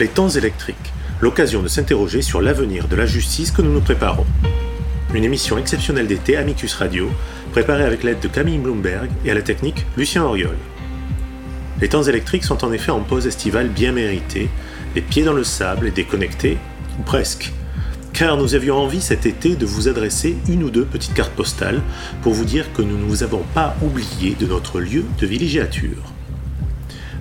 Les temps électriques, l'occasion de s'interroger sur l'avenir de la justice que nous nous préparons. Une émission exceptionnelle d'été Amicus Radio, préparée avec l'aide de Camille Bloomberg et à la technique Lucien Auriol. Les temps électriques sont en effet en pause estivale bien méritée, les pieds dans le sable et déconnectés, ou presque. Car nous avions envie cet été de vous adresser une ou deux petites cartes postales pour vous dire que nous ne vous avons pas oublié de notre lieu de villégiature.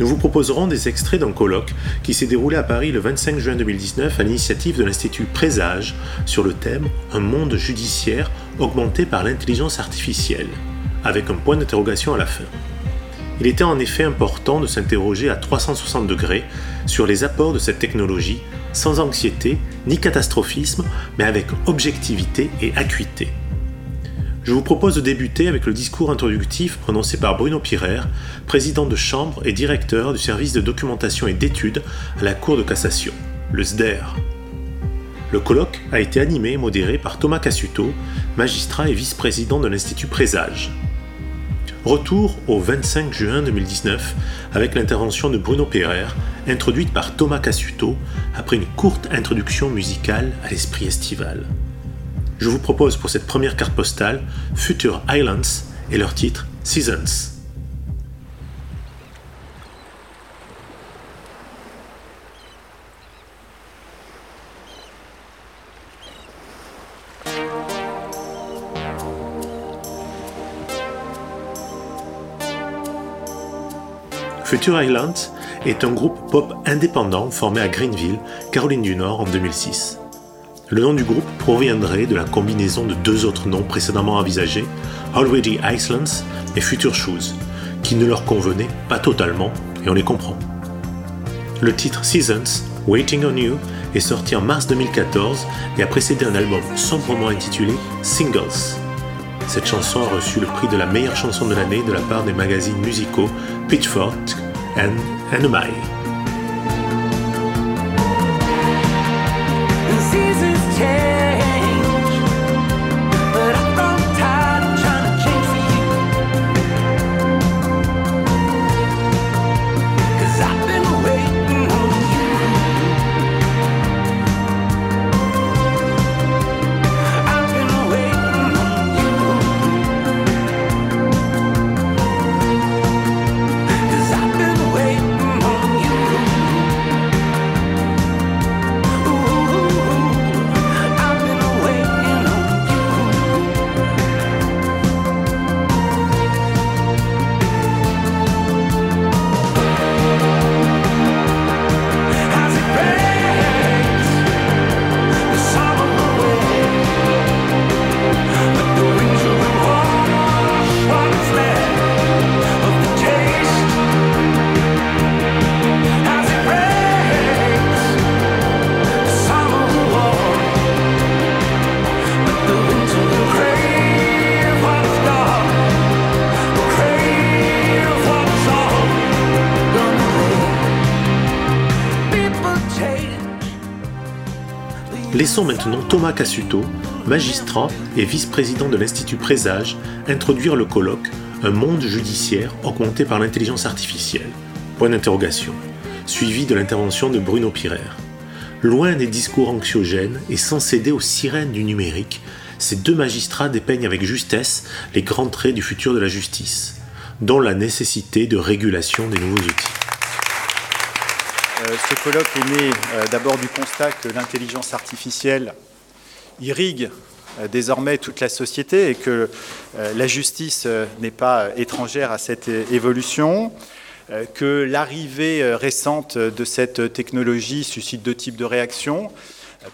Nous vous proposerons des extraits d'un colloque qui s'est déroulé à Paris le 25 juin 2019 à l'initiative de l'Institut Présage sur le thème Un monde judiciaire augmenté par l'intelligence artificielle, avec un point d'interrogation à la fin. Il était en effet important de s'interroger à 360 degrés sur les apports de cette technologie, sans anxiété ni catastrophisme, mais avec objectivité et acuité. Je vous propose de débuter avec le discours introductif prononcé par Bruno Pirer, président de chambre et directeur du service de documentation et d'études à la Cour de cassation, le SDER. Le colloque a été animé et modéré par Thomas Cassuto, magistrat et vice-président de l'Institut Présage. Retour au 25 juin 2019 avec l'intervention de Bruno Perrer, introduite par Thomas Cassuto après une courte introduction musicale à l'esprit estival. Je vous propose pour cette première carte postale Future Islands et leur titre Seasons. Future Islands est un groupe pop indépendant formé à Greenville, Caroline du Nord en 2006. Le nom du groupe proviendrait de la combinaison de deux autres noms précédemment envisagés, Already Icelands et Future Shoes, qui ne leur convenaient pas totalement, et on les comprend. Le titre Seasons, Waiting on You, est sorti en mars 2014 et a précédé un album sombrement intitulé Singles. Cette chanson a reçu le prix de la meilleure chanson de l'année de la part des magazines musicaux Pitchfork and NMI. Laissons maintenant Thomas Cassuto, magistrat et vice-président de l'Institut Présage, introduire le colloque Un monde judiciaire augmenté par l'intelligence artificielle. Point d'interrogation. Suivi de l'intervention de Bruno Pirer. Loin des discours anxiogènes et sans céder aux sirènes du numérique, ces deux magistrats dépeignent avec justesse les grands traits du futur de la justice, dont la nécessité de régulation des nouveaux outils. Euh, ce colloque est né euh, d'abord du constat que l'intelligence artificielle irrigue euh, désormais toute la société et que la justice n'est pas étrangère à cette évolution, que l'arrivée récente de cette technologie suscite deux types de réactions.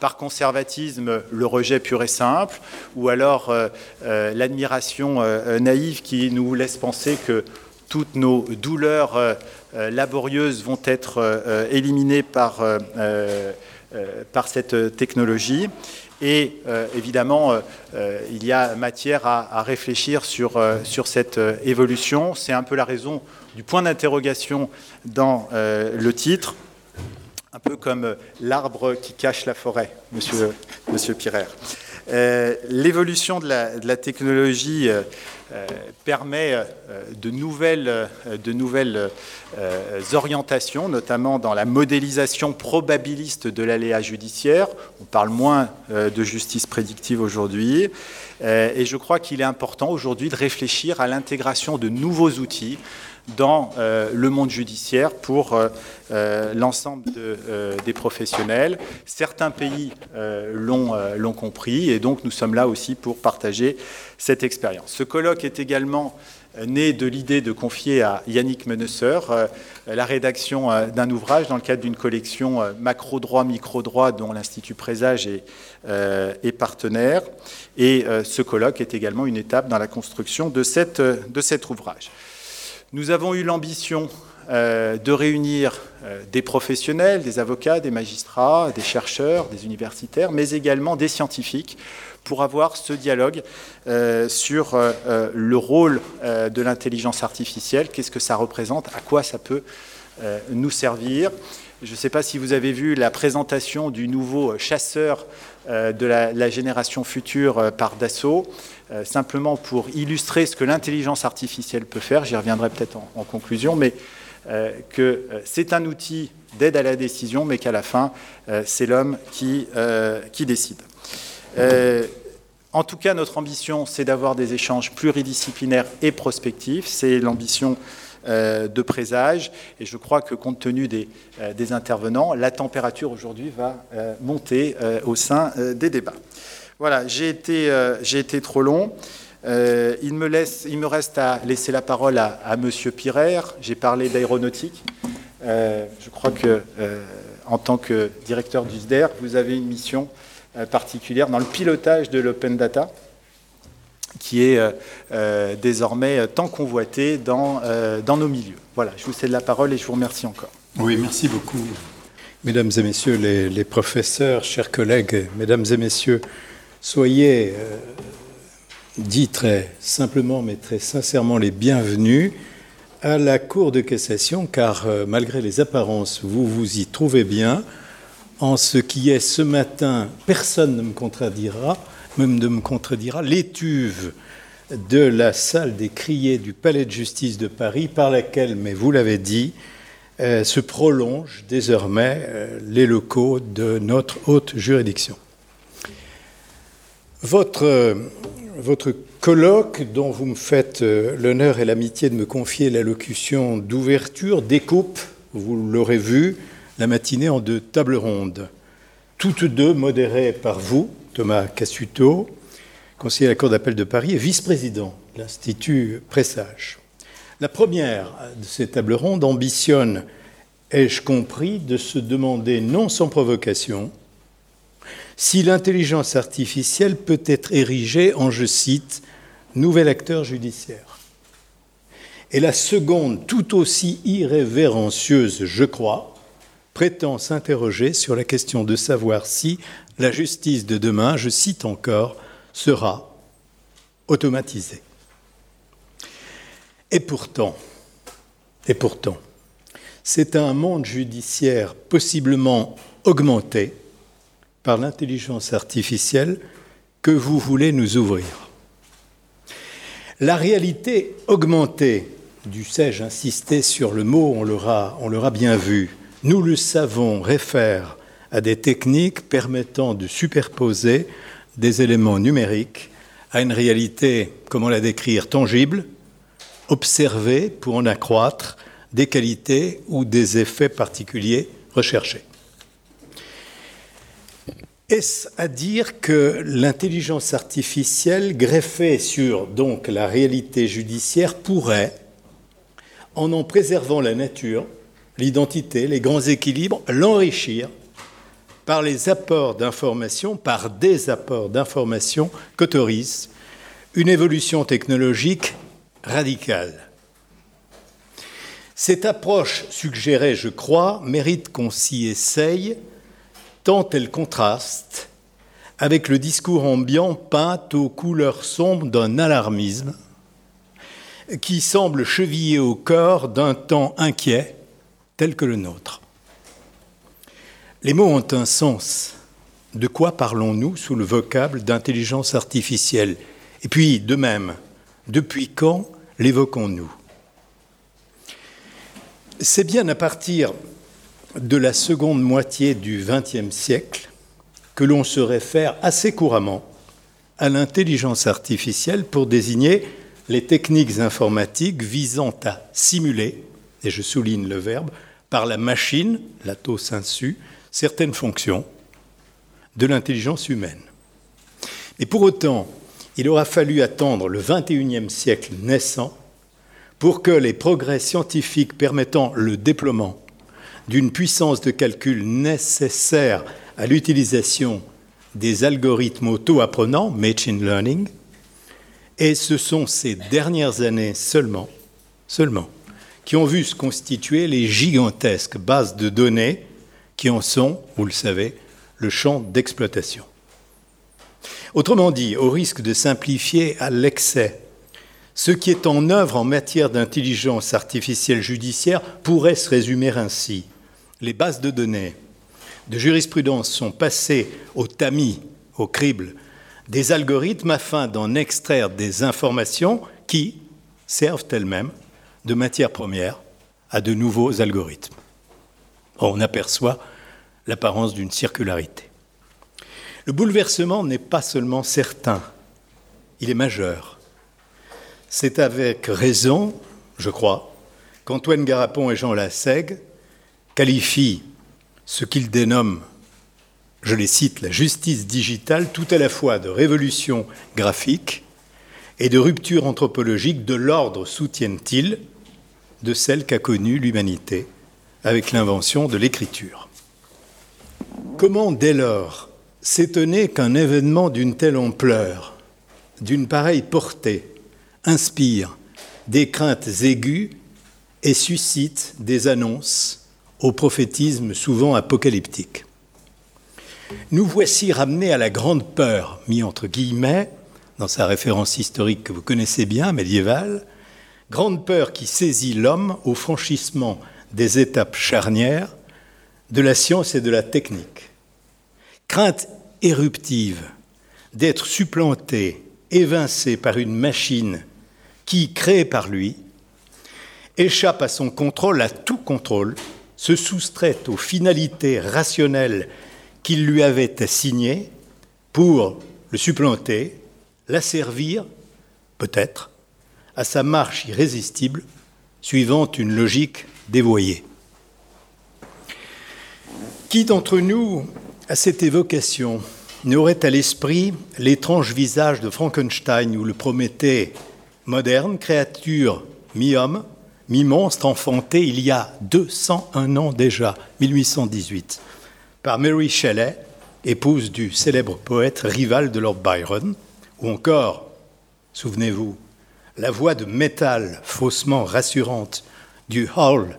Par conservatisme, le rejet pur et simple, ou alors l'admiration naïve qui nous laisse penser que toutes nos douleurs laborieuses vont être euh, éliminées par, par cette technologie. Et évidemment, il y a matière à, réfléchir sur, sur cette évolution. C'est un peu la raison du point d'interrogation dans le titre, un peu comme l'arbre qui cache la forêt, monsieur, monsieur Pirer. L'évolution de la, technologie permet de nouvelles, de nouvelles orientations, notamment dans la modélisation probabiliste de l'aléa judiciaire. On parle moins de justice prédictive aujourd'hui. Et je crois qu'il est important aujourd'hui de réfléchir à l'intégration de nouveaux outils dans euh, le monde judiciaire pour euh, euh, l'ensemble des professionnels. Certains pays l'ont compris et donc nous sommes là aussi pour partager cette expérience. Ce colloque est également né de l'idée de confier à Yannick Menesseur la rédaction d'un ouvrage dans le cadre d'une collection macro-droit, micro-droit dont l'Institut Présage est, partenaire. Et ce colloque est également une étape dans la construction de cet ouvrage. Nous avons eu l'ambition euh, de réunir euh, des professionnels, des avocats, des magistrats, des chercheurs, des universitaires, mais également des scientifiques pour avoir ce dialogue euh, sur le rôle de l'intelligence artificielle, qu'est-ce que ça représente, à quoi ça peut nous servir. Je ne sais pas si vous avez vu la présentation du nouveau chasseur de la, génération future par Dassault. Euh, simplement pour illustrer ce que l'intelligence artificielle peut faire, j'y reviendrai peut-être en, conclusion, mais euh, que euh, c'est un outil d'aide à la décision, mais qu'à la fin, c'est l'homme qui, décide. En tout cas, notre ambition, c'est d'avoir des échanges pluridisciplinaires et prospectifs. C'est l'ambition de présage. Et je crois que compte tenu des intervenants, la température aujourd'hui va monter au sein des débats. Voilà, j'ai été, euh, trop long. Euh, il, me reste à laisser la parole à, Monsieur Pirer. J'ai parlé d'aéronautique. Euh, je crois que, en tant que directeur du SDER, vous avez une mission particulière dans le pilotage de l'open data, qui est désormais tant convoité dans, nos milieux. Voilà, je vous cède la parole et je vous remercie encore. Oui, merci beaucoup. Mesdames et messieurs les professeurs, chers collègues, mesdames et messieurs, Soyez, euh, dit très simplement mais très sincèrement, les bienvenus à la Cour de cassation, car euh, malgré les apparences, vous vous y trouvez bien. En ce qui est ce matin, personne ne me contredira, même ne me contredira, l'étuve de la salle des criers du Palais de justice de Paris, par laquelle, mais vous l'avez dit, euh, se prolongent désormais les locaux de notre haute juridiction. Votre, votre colloque, dont vous me faites euh, l'honneur et l'amitié de me confier l'allocution d'ouverture, découpe, vous l'aurez vu, la matinée en deux tables rondes, toutes deux modérées par vous, Thomas Cassuto, conseiller à la Cour d'appel de Paris et vice-président de l'Institut Pressage. La première de ces tables rondes ambitionne, ai-je compris, de se demander non sans provocation si l'intelligence artificielle peut être érigée en, je cite, nouvel acteur judiciaire. Et la seconde, tout aussi irrévérencieuse, je crois, prétend s'interroger sur la question de savoir si la justice de demain, je cite encore, sera automatisée. Et pourtant, et pourtant, c'est un monde judiciaire possiblement augmenté par l'intelligence artificielle que vous voulez nous ouvrir. La réalité augmentée, du sais-je insister sur le mot, on l'aura, on l'aura bien vu, nous le savons, réfère à des techniques permettant de superposer des éléments numériques à une réalité, comment la décrire, tangible, observée pour en accroître des qualités ou des effets particuliers recherchés. Est-ce à dire que l'intelligence artificielle greffée sur donc la réalité judiciaire pourrait, en en préservant la nature, l'identité, les grands équilibres, l'enrichir par les apports d'informations, par des apports d'informations qu'autorise une évolution technologique radicale? Cette approche suggérée, je crois, mérite qu'on s'y essaye tant elle contraste avec le discours ambiant peint aux couleurs sombres d'un alarmisme qui semble cheviller au corps d'un temps inquiet tel que le nôtre. Les mots ont un sens, de quoi parlons-nous sous le vocable d'intelligence artificielle? Et puis, de même, depuis quand l'évoquons-nous? C'est bien à partir de la seconde moitié du XXe siècle que l'on se réfère assez couramment à l'intelligence artificielle pour désigner les techniques informatiques visant à simuler, et je souligne le verbe, par la machine, l'atos insu, certaines fonctions de l'intelligence humaine. Et pour autant, il aura fallu attendre le XXIe siècle naissant pour que les progrès scientifiques permettant le déploiement d'une puissance de calcul nécessaire à l'utilisation des algorithmes auto-apprenants, machine learning, et ce sont ces dernières années seulement, seulement, qui ont vu se constituer les gigantesques bases de données qui en sont, vous le savez, le champ d'exploitation. Autrement dit, au risque de simplifier à l'excès, ce qui est en œuvre en matière d'intelligence artificielle judiciaire pourrait se résumer ainsi. Les bases de données de jurisprudence sont passées au tamis, au crible, des algorithmes afin d'en extraire des informations qui servent elles-mêmes de matière première à de nouveaux algorithmes. On aperçoit l'apparence d'une circularité. Le bouleversement n'est pas seulement certain, il est majeur. C'est avec raison, je crois, qu'Antoine Garapon et Jean Lassègue qualifient ce qu'ils dénomment je les cite, la justice digitale tout à la fois de révolution graphique et de rupture anthropologique de l'ordre, soutiennent-ils, de celle qu'a connue l'humanité avec l'invention de l'écriture. Comment dès lors s'étonner qu'un événement d'une telle ampleur, d'une pareille portée, inspire des craintes aiguës et suscite des annonces au prophétisme souvent apocalyptique nous voici ramenés à la grande peur, mis entre guillemets, dans sa référence historique que vous connaissez bien, médiévale, grande peur qui saisit l'homme au franchissement des étapes charnières de la science et de la technique. Crainte éruptive d'être supplanté, évincé par une machine qui, créée par lui, échappe à son contrôle, à tout contrôle, se soustrait aux finalités rationnelles qu'il lui avait assigné pour le supplanter, l'asservir, peut-être, à sa marche irrésistible, suivant une logique dévoyée. Qui d'entre nous, à cette évocation, n'aurait à l'esprit l'étrange visage de Frankenstein ou le Prométhée moderne, créature mi-homme, mi-monstre enfanté il y a 201 ans déjà, 1818 par Mary Shelley, épouse du célèbre poète rival de Lord Byron, ou encore, souvenez-vous, la voix de métal faussement rassurante du Hall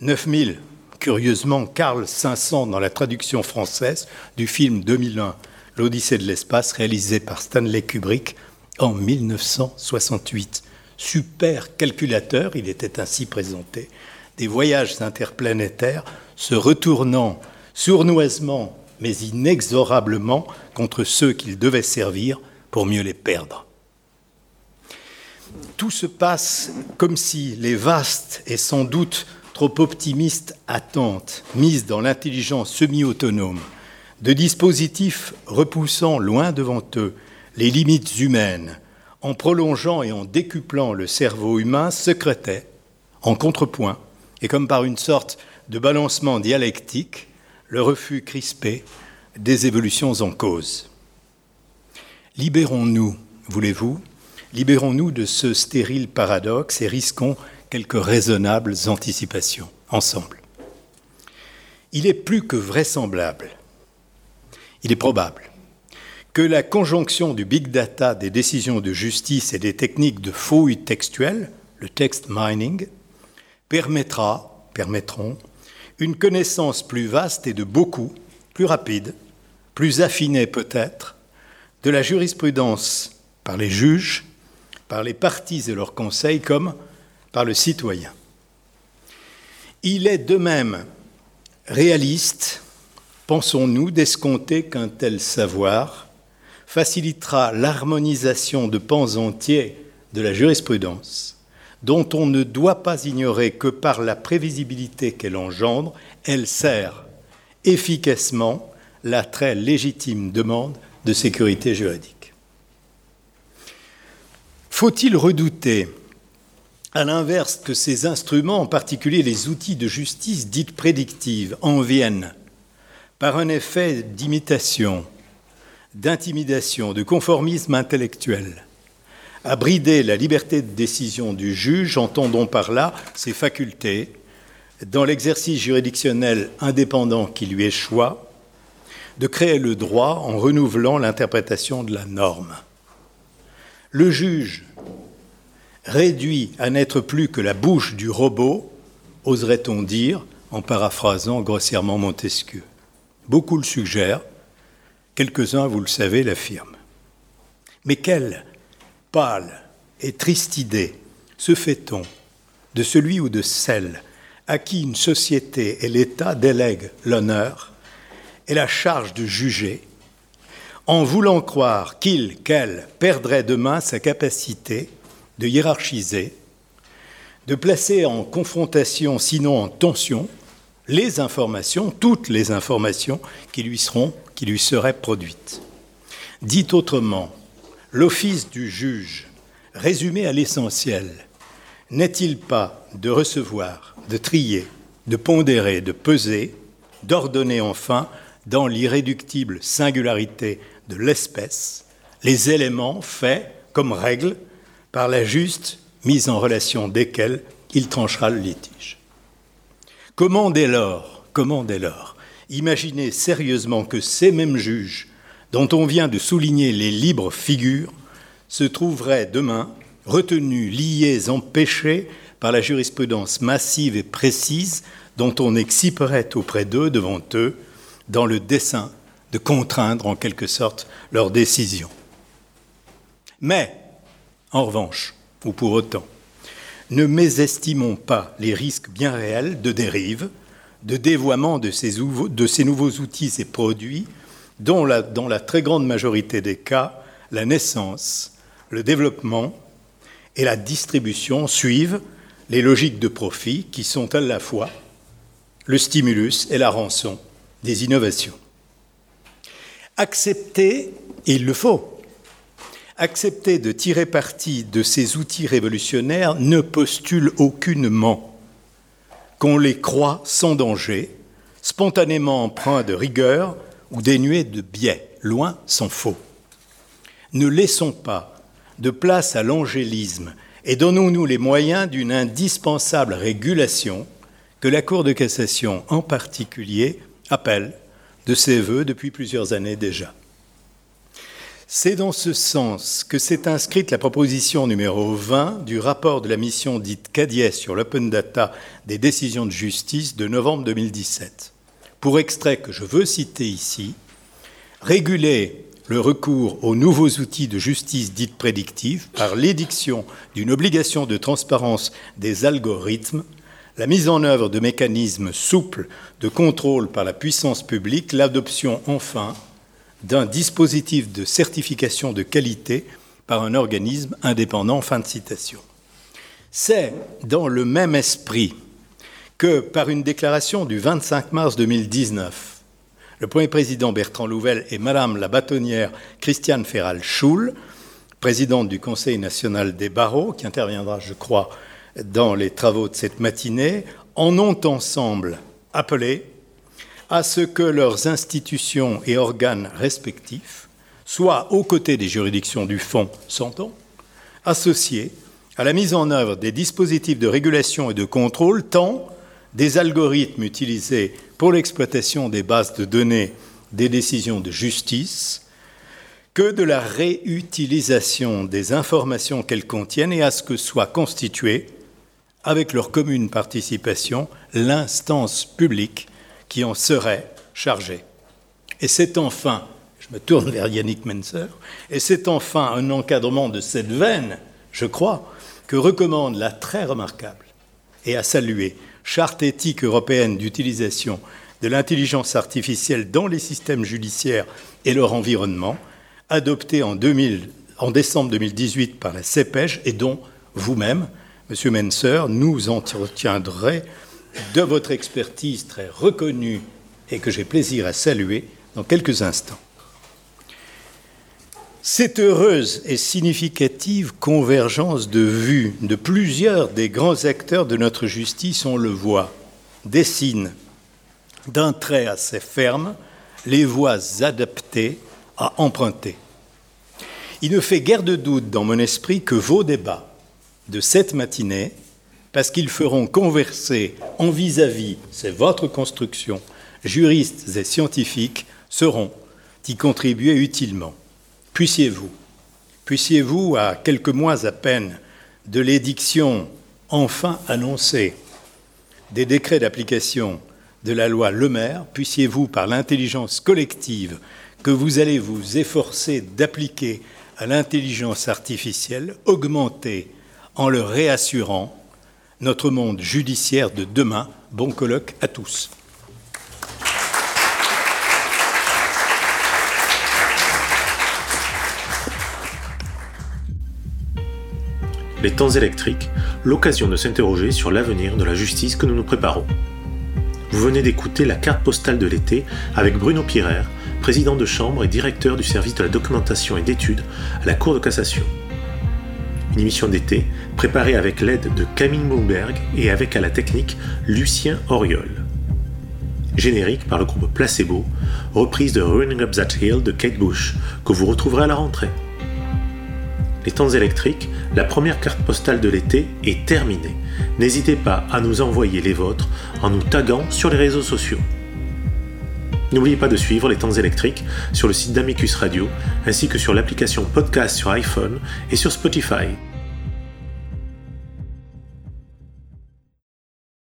9000, curieusement Carl 500 dans la traduction française du film 2001, L'Odyssée de l'espace, réalisé par Stanley Kubrick en 1968. Super calculateur, il était ainsi présenté, des voyages interplanétaires se retournant sournoisement mais inexorablement contre ceux qu'il devait servir pour mieux les perdre. Tout se passe comme si les vastes et sans doute trop optimistes attentes mises dans l'intelligence semi-autonome de dispositifs repoussant loin devant eux les limites humaines, en prolongeant et en décuplant le cerveau humain, secrétaient, en contrepoint, et comme par une sorte de balancement dialectique, le refus crispé des évolutions en cause. Libérons-nous, voulez-vous, libérons-nous de ce stérile paradoxe et risquons quelques raisonnables anticipations ensemble. Il est plus que vraisemblable, il est probable que la conjonction du big data, des décisions de justice et des techniques de fouille textuelle, le text mining, permettra, permettront une connaissance plus vaste et de beaucoup, plus rapide, plus affinée peut-être, de la jurisprudence par les juges, par les partis et leurs conseils, comme par le citoyen. Il est de même réaliste pensons-nous d'escompter qu'un tel savoir facilitera l'harmonisation de pans entiers de la jurisprudence, dont on ne doit pas ignorer que par la prévisibilité qu'elle engendre, elle sert efficacement la très légitime demande de sécurité juridique. Faut-il redouter, à l'inverse, que ces instruments, en particulier les outils de justice dites prédictives, en viennent par un effet d'imitation, d'intimidation, de conformisme intellectuel, à brider la liberté de décision du juge, entendons par là ses facultés, dans l'exercice juridictionnel indépendant qui lui échoit, de créer le droit en renouvelant l'interprétation de la norme. Le juge, réduit à n'être plus que la bouche du robot, oserait-on dire, en paraphrasant grossièrement Montesquieu. Beaucoup le suggèrent, quelques-uns, vous le savez, l'affirment. Mais quelle pâle et triste idée se fait-on de celui ou de celle à qui une société et l'État délèguent l'honneur et la charge de juger, en voulant croire qu'il, qu'elle, perdrait demain sa capacité de hiérarchiser, de placer en confrontation, sinon en tension, les informations, toutes les informations qui lui seront, qui lui seraient produites. Dit autrement, l'office du juge, résumé à l'essentiel, n'est-il pas de recevoir, de trier, de pondérer, de peser, d'ordonner enfin, dans l'irréductible singularité de l'espèce, les éléments faits comme règle par la juste mise en relation desquels il tranchera le litige? Comment dès lors, comment dès lors, imaginer sérieusement que ces mêmes juges, dont on vient de souligner les libres figures, se trouveraient demain retenus, liés, empêchés par la jurisprudence massive et précise dont on exciperait auprès d'eux, devant eux, dans le dessein de contraindre en quelque sorte leur décision. Mais, en revanche, ou pour autant, ne mésestimons pas les risques bien réels de dérive, de dévoiement de ces, nouveaux outils et produits, dont la, dans la très grande majorité des cas, la naissance, le développement et la distribution suivent les logiques de profit qui sont à la fois le stimulus et la rançon des innovations. Accepter, et il le faut, accepter de tirer parti de ces outils révolutionnaires ne postule aucunement qu'on les croit sans danger, spontanément empreints de rigueur ou dénués de biais, loin s'en faut. Ne laissons pas de place à l'angélisme et donnons-nous les moyens d'une indispensable régulation que la Cour de cassation en particulier appelle de ses voeux depuis plusieurs années déjà. C'est dans ce sens que s'est inscrite la proposition numéro 20 du rapport de la mission dite CADIES sur l'open data des décisions de justice de novembre 2017. Pour extrait que je veux citer ici, réguler le recours aux nouveaux outils de justice dite prédictive par l'édiction d'une obligation de transparence des algorithmes la mise en œuvre de mécanismes souples de contrôle par la puissance publique, l'adoption enfin d'un dispositif de certification de qualité par un organisme indépendant. Fin de citation. C'est dans le même esprit que, par une déclaration du 25 mars 2019, le Premier président Bertrand Louvel et Madame la bâtonnière Christiane Ferral-Schul, présidente du Conseil national des barreaux, qui interviendra, je crois, dans les travaux de cette matinée, en ont ensemble appelé à ce que leurs institutions et organes respectifs soient, aux côtés des juridictions du fond, s'entend, associés à la mise en œuvre des dispositifs de régulation et de contrôle, tant des algorithmes utilisés pour l'exploitation des bases de données des décisions de justice, que de la réutilisation des informations qu'elles contiennent et à ce que soit constituée avec leur commune participation, l'instance publique qui en serait chargée. Et c'est enfin, je me tourne vers Yannick Menzer, et c'est enfin un encadrement de cette veine, je crois, que recommande la très remarquable et à saluer Charte éthique européenne d'utilisation de l'intelligence artificielle dans les systèmes judiciaires et leur environnement, adopté en, 2000, en décembre 2018 par la CEPEJ et dont vous-même, Monsieur Menser, nous entretiendrez de votre expertise très reconnue et que j'ai plaisir à saluer dans quelques instants. Cette heureuse et significative convergence de vues de plusieurs des grands acteurs de notre justice, on le voit, dessine d'un trait assez ferme les voies adaptées à emprunter. Il ne fait guère de doute dans mon esprit que vos débats de cette matinée, parce qu'ils feront converser en vis-à-vis, c'est votre construction, juristes et scientifiques, seront y contribuer utilement. Puissiez-vous, puissiez-vous, à quelques mois à peine de l'édiction enfin annoncée des décrets d'application de la loi Le Maire, puissiez-vous, par l'intelligence collective que vous allez vous efforcer d'appliquer à l'intelligence artificielle, augmenter en le réassurant notre monde judiciaire de demain. Bon colloque à tous. Les temps électriques, l'occasion de s'interroger sur l'avenir de la justice que nous nous préparons. Vous venez d'écouter la carte postale de l'été avec Bruno Pirer, président de chambre et directeur du service de la documentation et d'études à la Cour de cassation. Une émission d'été préparée avec l'aide de Camille Bloomberg et avec à la technique Lucien Auriol. Générique par le groupe Placebo, reprise de Running Up That Hill de Kate Bush, que vous retrouverez à la rentrée les temps électriques, la première carte postale de l'été est terminée. N'hésitez pas à nous envoyer les vôtres en nous taguant sur les réseaux sociaux. N'oubliez pas de suivre les temps électriques sur le site d'Amicus Radio ainsi que sur l'application podcast sur iPhone et sur Spotify.